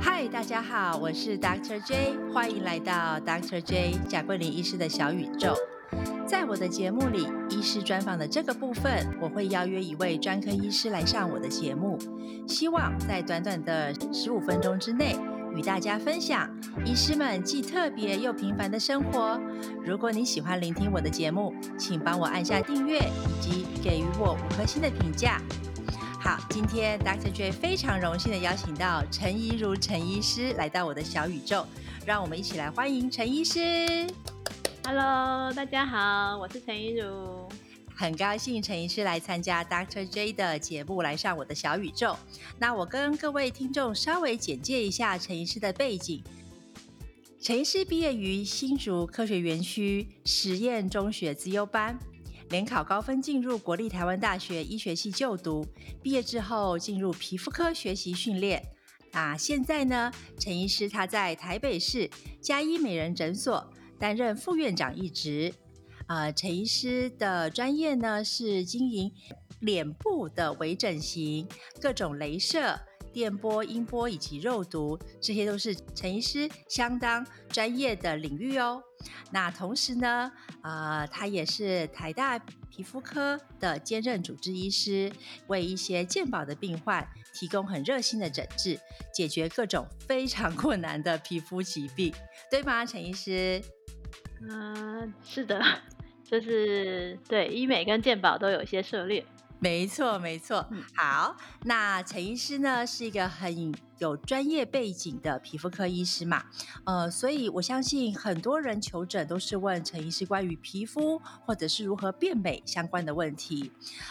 嗨，大家好，我是 Dr. J，欢迎来到 Dr. J 贾桂林医师的小宇宙。在我的节目里，医师专访的这个部分，我会邀约一位专科医师来上我的节目，希望在短短的十五分钟之内，与大家分享医师们既特别又平凡的生活。如果你喜欢聆听我的节目，请帮我按下订阅，以及给予我五颗星的评价。好，今天 Dr. J 非常荣幸的邀请到陈怡如陈医师来到我的小宇宙，让我们一起来欢迎陈医师。Hello，大家好，我是陈怡如。很高兴陈医师来参加 Dr. J 的节目，来上我的小宇宙。那我跟各位听众稍微简介一下陈医师的背景。陈医师毕业于新竹科学园区实验中学资优班，联考高分进入国立台湾大学医学系就读。毕业之后进入皮肤科学习训练。那现在呢，陈医师他在台北市嘉医美人诊所担任副院长一职。呃，陈医师的专业呢是经营脸部的微整形，各种镭射、电波、音波以及肉毒，这些都是陈医师相当专业的领域哦。那同时呢，呃，他也是台大皮肤科的兼任主治医师，为一些健保的病患提供很热心的诊治，解决各种 非常困难的皮肤疾病，对吗，陈医师？嗯、是的，就是对医美跟健保都有一些涉猎。没错，没错。嗯好，那陈医师呢是一个很有专业背景的皮肤科医师嘛，呃，所以我相信很多人求诊都是问陈医师关于皮肤或者是如何变美相关的问题，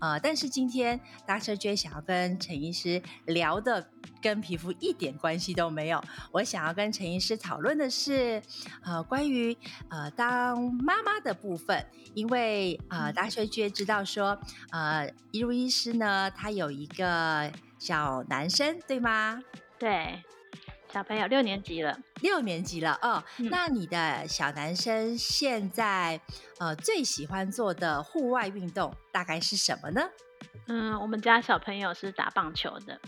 呃，但是今天 Dr. J 想要跟陈医师聊的跟皮肤一点关系都没有，我想要跟陈医师讨论的是，呃，关于呃当妈妈的部分，因为呃 Dr. J 知道说，呃，一如医师呢，他有一个小男生，对吗？对，小朋友六年级了，六年级了哦，嗯那你的小男生现在呃最喜欢做的户外运动大概是什么呢？嗯，我们家小朋友是打棒球的。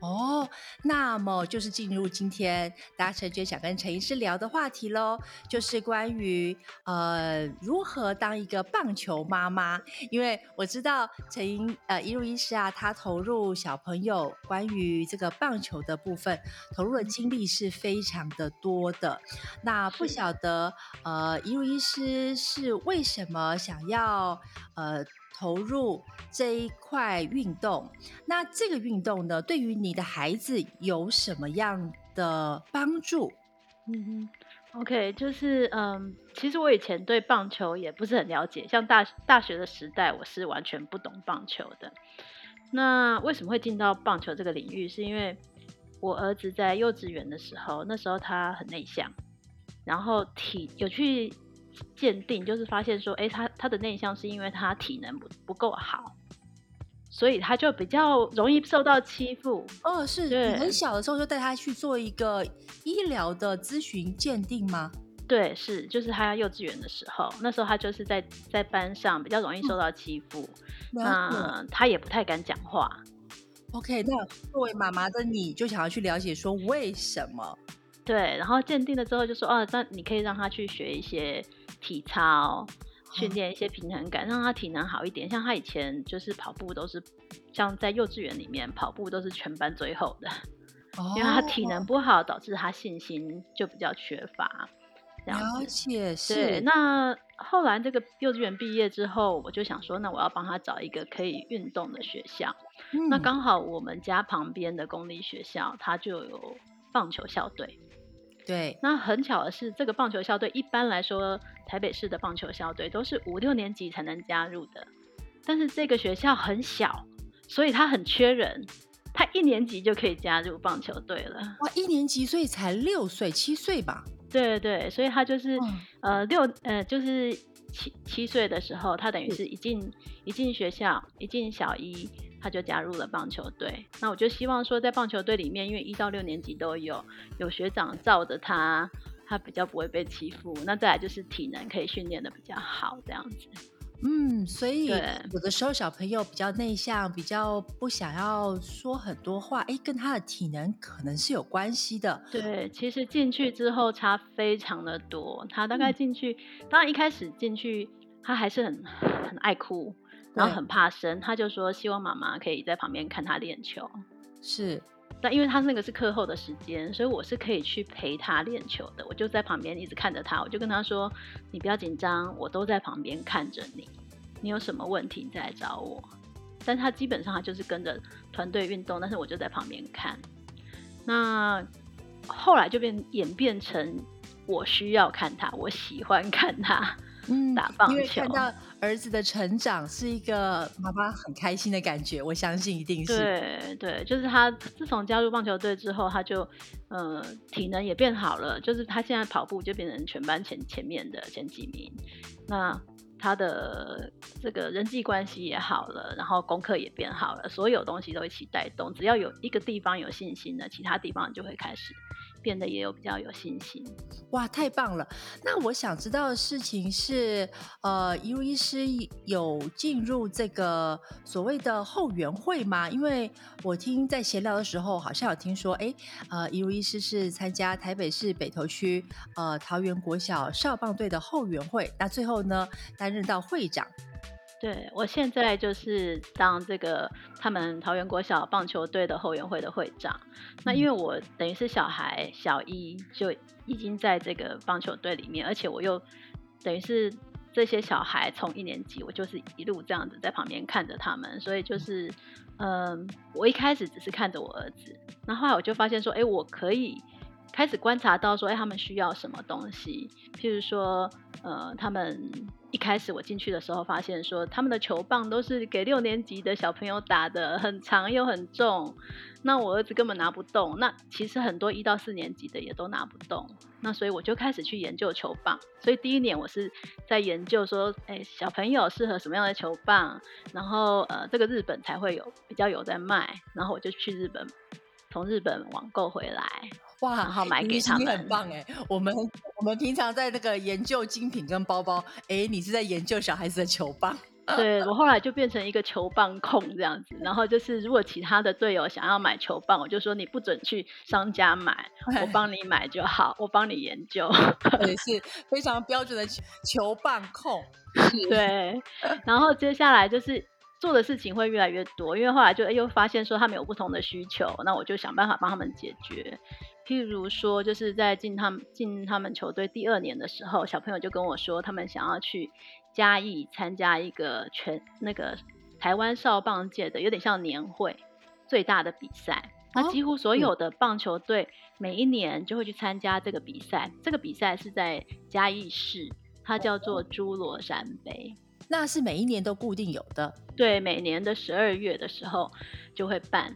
哦，那么就是进入今天大家陈觉想跟陈医师聊的话题喽，就是关于呃如何当一个棒球妈妈。因为我知道陈英呃一路医师啊，他投入小朋友关于这个棒球的部分，投入的精力是非常的多的。那不是晓得呃一路医师是为什么想要呃投入这一块运动？那这个运动呢，对于你的孩子有什么样的帮助？嗯哼，OK，就是嗯，其实我以前对棒球也不是很了解，像大大学的时代，我是完全不懂棒球的。那为什么会进到棒球这个领域？是因为我儿子在幼稚园的时候，那时候他很内向，然后体有去鉴定，就是发现说，哎，他他的内向是因为他体能不不够好，所以他就比较容易受到欺负。哦，是你对很小的时候就带他去做一个医疗的咨询鉴定吗？对，是，就是他幼稚园的时候，那时候他就是在在班上比较容易受到欺负，那他也不太敢讲话。OK，那作为妈妈的你就想要去了解说为什么？对，然后鉴定了之后就说，哦，那你可以让他去学一些体操，训练一些平衡感，让他体能好一点。像他以前就是跑步都是，像在幼稚园里面跑步都是全班最后的，因为他体能不好，导致他信心就比较缺乏。这样了子。解对，那后来这个幼稚园毕业之后，我就想说，那我要帮他找一个可以运动的学校。那嗯刚好我们家旁边的公立学校，他就有棒球校队。对那很巧的是，这个棒球校队一般来说，台北市的棒球校队都是五六年级才能加入的，但是这个学校很小，所以他很缺人，他一年级就可以加入棒球队了。哇，一年级所以才六岁七岁吧？对对，所以他就是、嗯呃六呃就是七七岁的时候，他等于是一进一进学校，一进小一，他就加入了棒球队。那我就希望说，在棒球队里面，因为一到六年级都有有学长罩着他，他比较不会被欺负。那再来就是体能可以训练的比较好，这样子。嗯，所以有的时候小朋友比较内向，比较不想要说很多话，哎，跟他的体能可能是有关系的。对，其实进去之后差非常的多。他大概进去，当然一开始进去，他还是很很爱哭，然后很怕生。他就说希望妈妈可以在旁边看他练球。是。但因为他那个是课后的时间，所以我是可以去陪他练球的。我就在旁边一直看着他，我就跟他说：“你不要紧张，我都在旁边看着你。你有什么问题你再来找我。”但他基本上他就是跟着团队运动，但是我就在旁边看。那后来就变演变成我需要看他，我喜欢看他。嗯，打棒球，因为看到儿子的成长是一个妈妈很开心的感觉，我相信一定是。对对，就是他自从加入棒球队之后，他就呃体能也变好了，就是他现在跑步就变成全班前前面的前几名。那他的这个人际关系也好了，然后功课也变好了，所有东西都一起带动。只要有一个地方有信心了，其他地方就会开始。变得也有比较有信心，哇，太棒了！那我想知道的事情是，呃，一如医师有进入这个所谓的后援会吗？因为我听在闲聊的时候，好像有听说，哎，呃，一如医师是参加台北市北投区呃桃园国小少棒队的后援会，那最后呢担任到会长。对，我现在就是当这个他们桃园国小棒球队的后援会的会长。那因为我等于是小孩小一就已经在这个棒球队里面，而且我又等于是这些小孩从一年级，我就是一路这样子在旁边看着他们，所以就是，嗯，我一开始只是看着我儿子，那后来我就发现说，哎，我可以开始观察到说，哎，他们需要什么东西，譬如说，呃，他们。一开始我进去的时候，发现说他们的球棒都是给六年级的小朋友打的，很长又很重，那我儿子根本拿不动。那其实很多一到四年级的也都拿不动。那所以我就开始去研究球棒。所以第一年我是在研究说，哎，小朋友适合什么样的球棒，然后呃，这个日本才会有比较有在卖，然后我就去日本，从日本网购回来。哇，然后买给他们，很棒哎！我们我们平常在那个研究精品跟包包，哎，你是在研究小孩子的球棒。对我后来就变成一个球棒控这样子，然后就是如果其他的队友想要买球棒，我就说你不准去商家买，我帮你 买就好，我帮你研究。也是非常标准的球棒控。对，然后接下来就是。做的事情会越来越多，因为后来就又发现说他们有不同的需求，那我就想办法帮他们解决。譬如说，就是在进他们进他们球队第二年的时候，小朋友就跟我说，他们想要去嘉义参加一个全那个台湾少棒界的有点像年会最大的比赛。那几乎所有的棒球队每一年就会去参加这个比赛。这个比赛是在嘉义市，它叫做侏罗山杯。那是每一年都固定有的，对，每年的十二月的时候就会办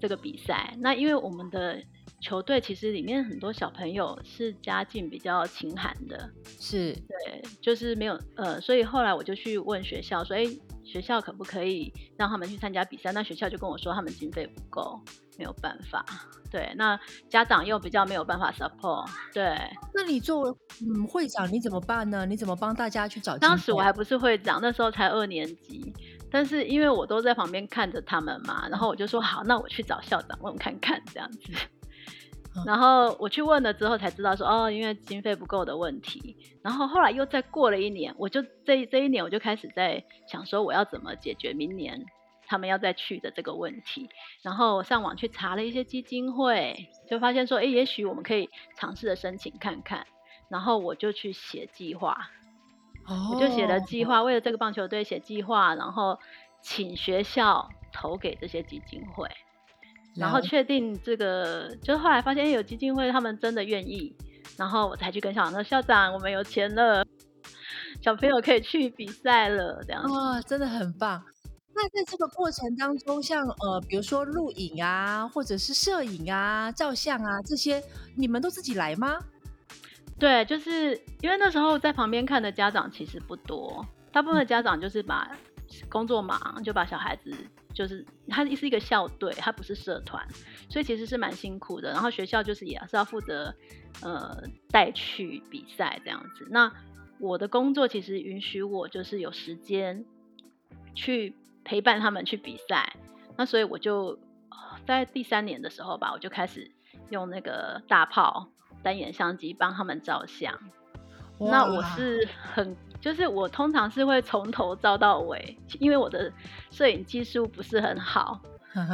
这个比赛。那因为我们的球队其实里面很多小朋友是家境比较贫寒的，是对，就是没有呃，所以后来我就去问学校说，哎，学校可不可以让他们去参加比赛？那学校就跟我说他们经费不够。没有办法，对，那家长又比较没有办法 support，对。那你作为嗯会长，你怎么办呢？你怎么帮大家去找？当时我还不是会长，那时候才二年级，但是因为我都在旁边看着他们嘛，然后我就说好，那我去找校长问看看这样子。然后我去问了之后才知道说哦，因为经费不够的问题。然后后来又再过了一年，我就这这一年我就开始在想说我要怎么解决明年。他们要再去的这个问题，然后上网去查了一些基金会，就发现说，哎，也许我们可以尝试的申请看看。然后我就去写计划，我就写了计划，为了这个棒球队写计划，然后请学校投给这些基金会，然后确定这个，就是后来发现有基金会他们真的愿意，然后我才去跟校长说，校长，我们有钱了，小朋友可以去比赛了，这样哇，真的很棒。那在这个过程当中，像呃，比如说录影啊，或者是摄影啊、照相啊这些，你们都自己来吗？对，就是因为那时候在旁边看的家长其实不多，大部分的家长就是把工作忙，就把小孩子就是他是一个校队，他不是社团，所以其实是蛮辛苦的。然后学校就是也是要负责呃带去比赛这样子。那我的工作其实允许我就是有时间去陪伴他们去比赛，那所以我就在第三年的时候吧，我就开始用那个大炮单眼相机帮他们照相。那我是很，就是我通常是会从头照到尾，因为我的摄影技术不是很好，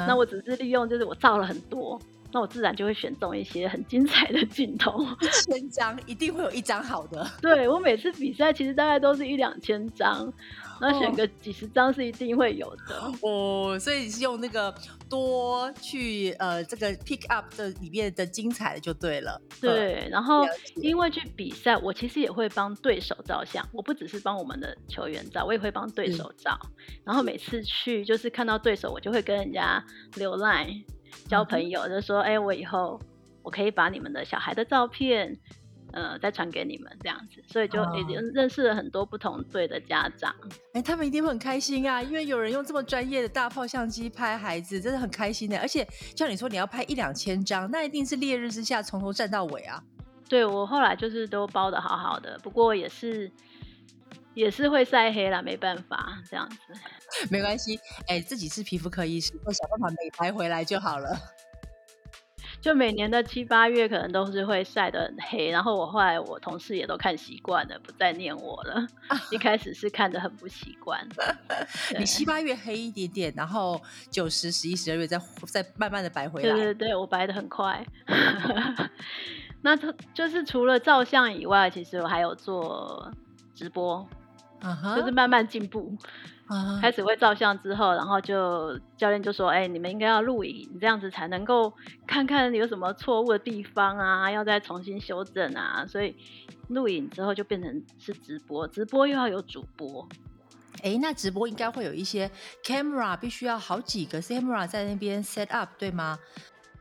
那我只是利用，就是我照了很多。那我自然就会选中一些很精彩的镜头，一千张一定会有一张好的。对我每次比赛其实大概都是一两千张，那选个几十张是一定会有的。哦，所以是用那个多去呃这个 pick up 的里面的精彩的就对了。对，然后因为去比赛，我其实也会帮对手照相，我不只是帮我们的球员照，我也会帮对手照。然后每次去就是看到对手，我就会跟人家留 line。交朋友就说：“哎，我以后我可以把你们的小孩的照片，呃，再传给你们这样子，所以就已经认识了很多不同队的家长。哎，他们一定会很开心啊，因为有人用这么专业的大炮相机拍孩子，真的很开心的。而且像你说你要拍一两千张，那一定是烈日之下从头站到尾啊。对我后来就是都包的好好的，不过也是也是会晒黑啦，没办法这样子。”没关系，哎，自己是皮肤科医师，我想办法美白回来就好了。就每年的七八月，可能都是会晒得很黑。然后我后来我同事也都看习惯了，不再念我了。一开始是看得很不习惯。你七八月黑一点点，然后九十、十一、十二月再再慢慢的白回来。对对对，我白的很快。那就就是除了照相以外，其实我还有做直播，就是慢慢进步。开始会照相之后，然后就教练就说：“哎，你们应该要录影，这样子才能够 看看有什么错误的地方啊，要再重新修正啊。”所以录影之后就变成是直播，直播又要有主播。哎，那直播应该会有一些 camera，必须要好几个 camera 在那边 set up，对吗？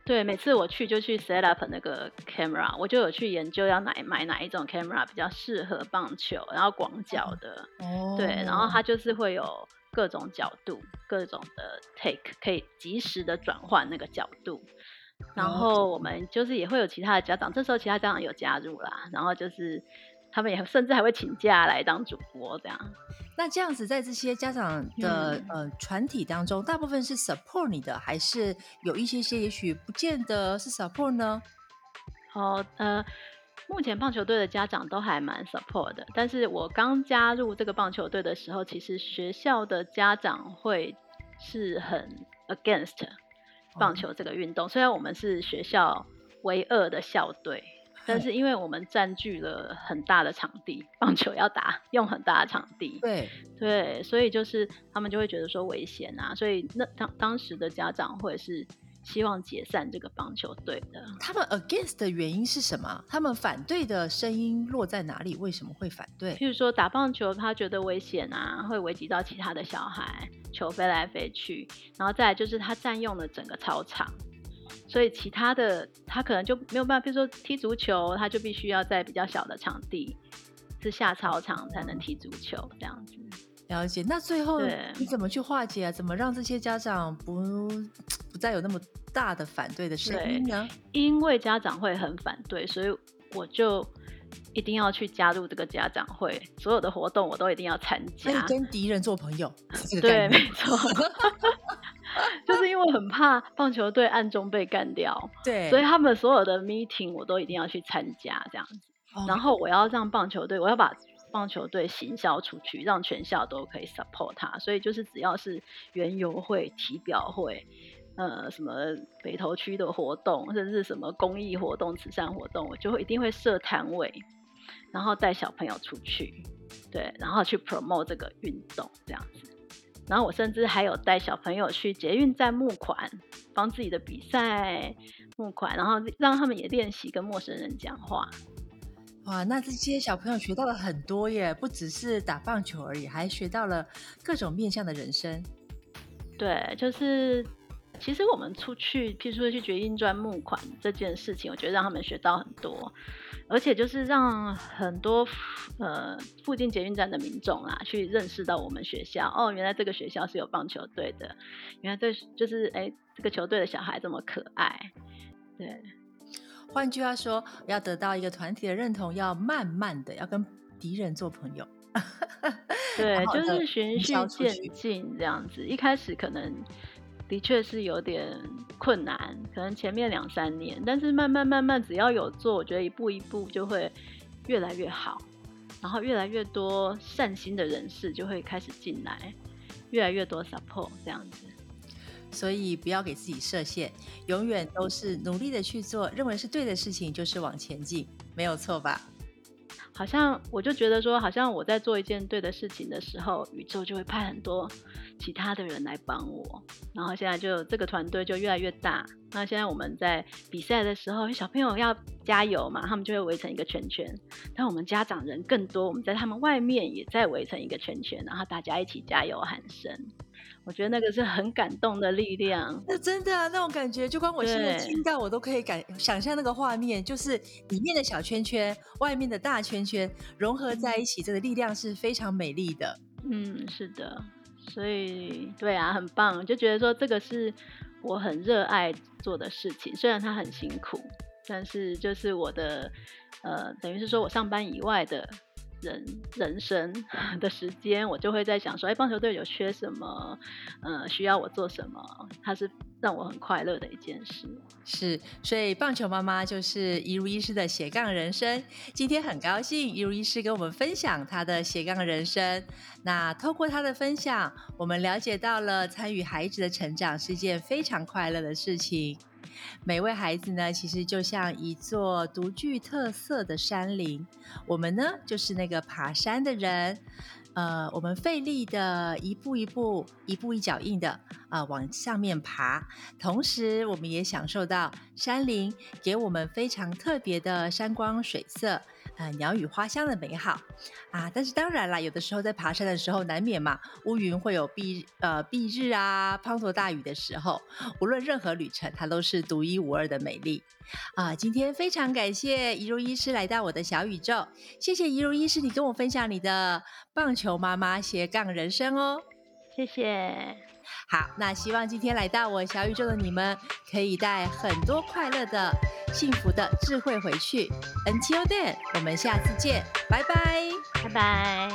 对，每次我去就去 set up 那个 camera，我就有去研究要哪买哪一种 camera 比较适合棒球，然后广角的，对，然后它就是会有各种角度、各种的 take，可以及时的转换那个角度。然后我们就是也会有其他的家长，这时候其他家长有加入啦，然后就是他们也甚至还会请假来当主播这样。那这样子，在这些家长的呃团体当中，大部分是 support 你的，还是有一些些也许不见得是 support 呢？哦，呃，目前棒球队的家长都还蛮 support 的，但是我刚加入这个棒球队的时候，其实学校的家长会是很 against 棒球这个运动，虽然我们是学校唯二的校队。但是因为我们占据了很大的场地，棒球要打用很大的场地，对对，所以就是他们就会觉得说危险啊，所以那当当时的家长会是希望解散这个棒球队的。他们 against 的原因是什么？他们反对的声音落在哪里？为什么会反对？譬如说打棒球，他觉得危险啊，会危及到其他的小孩，球飞来飞去，然后再来就是他占用了整个操场。所以其他的他可能就没有办法，比如说踢足球，他就必须要在比较小的场地，是下操场才能踢足球这样子。了解。那最后你怎么去化解啊？怎么让这些家长不不再有那么大的反对的声音呢？因为家长会很反对，所以我就一定要去加入这个家长会，所有的活动我都一定要参加。跟敌人做朋友，对，没错。就是因为很怕棒球队暗中被干掉，对，所以他们所有的 meeting 我都一定要去参加这样子。然后我要让棒球队，我要把棒球队行销出去，让全校都可以 support 他。所以就是只要是园游会、体表会，呃，什么北投区的活动，甚至什么公益活动、慈善活动，我就会一定会设摊位，然后带小朋友出去，对，然后去 promote 这个运动这样子。然后我甚至还有带小朋友去捷运站募款，帮自己的比赛募款，然后让他们也练习跟陌生人讲话。哇，那这些小朋友学到了很多耶，不只是打棒球而已，还学到了各种面向的人生。对，就是其实我们出去，譬如说去捷运站募款这件事情，我觉得让他们学到很多。而且就是让很多呃附近捷运站的民众啊，去认识到我们学校哦，原来这个学校是有棒球队的，原来这就是哎这个球队的小孩这么可爱。对，换句话说，要得到一个团体的认同，要慢慢的，要跟敌人做朋友。对，就是循序渐进这样子。一开始可能的确是有点困难，可能前面两三年，但是慢慢慢慢，只要有做，我觉得一步一步就会越来越好。然后越来越多善心的人士就会开始进来，越来越多 support 这样子。所以不要给自己设限，永远都是努力的去做，认为是对的事情就是往前进，没有错吧？好像我就觉得说，好像我在做一件对的事情的时候，宇宙就会派很多其他的人来帮我。然后现在就这个团队就越来越大。那现在我们在比赛的时候，小朋友要加油嘛，他们就会围成一个圈圈。但我们家长人更多，我们在他们外面也在围成一个圈圈，然后大家一起加油喊声。我觉得那个是很感动的力量。那真的啊，那种感觉，就光我现在听到，我都可以感想象那个画面，就是里面的小圈圈，外面的大圈圈融合在一起，这个力量是非常美丽的。嗯，是的。所以，对啊，很棒，就觉得说这个是我很热爱做的事情，虽然它很辛苦，但是就是我的，呃，等于是说我上班以外的。人 人生的时间，我就会在想说，哎，棒球队有缺什么？呃，需要我做什么？他是让我很快乐的一件事。是，所以棒球妈妈就是一如医师的斜杠人生。今天很高兴一如医师跟我们分享他的斜杠人生。那透过他的分享，我们了解到了参与孩子的成长是一件非常快乐的事情。每位孩子呢，其实就像一座独具特色的山林。我们呢，就是那个爬山的人。呃，我们费力的一步一步、一步一脚印的啊往上面爬，同时我们也享受到山林给我们非常特别的山光水色。呃，鸟语花香的美好啊！但是当然啦，有的时候在爬山的时候，难免嘛，乌云会有蔽呃蔽日啊，滂沱大雨的时候，无论任何旅程，它都是独一无二的美丽啊！今天非常感谢怡如医师来到我的小宇宙，谢谢怡如医师，你跟我分享你的棒球妈妈斜杠人生哦，谢谢。好，那希望今天来到我小宇宙的你们，可以带很多快乐的、幸福的智慧回去。Until then，我们下次见，拜拜，拜拜。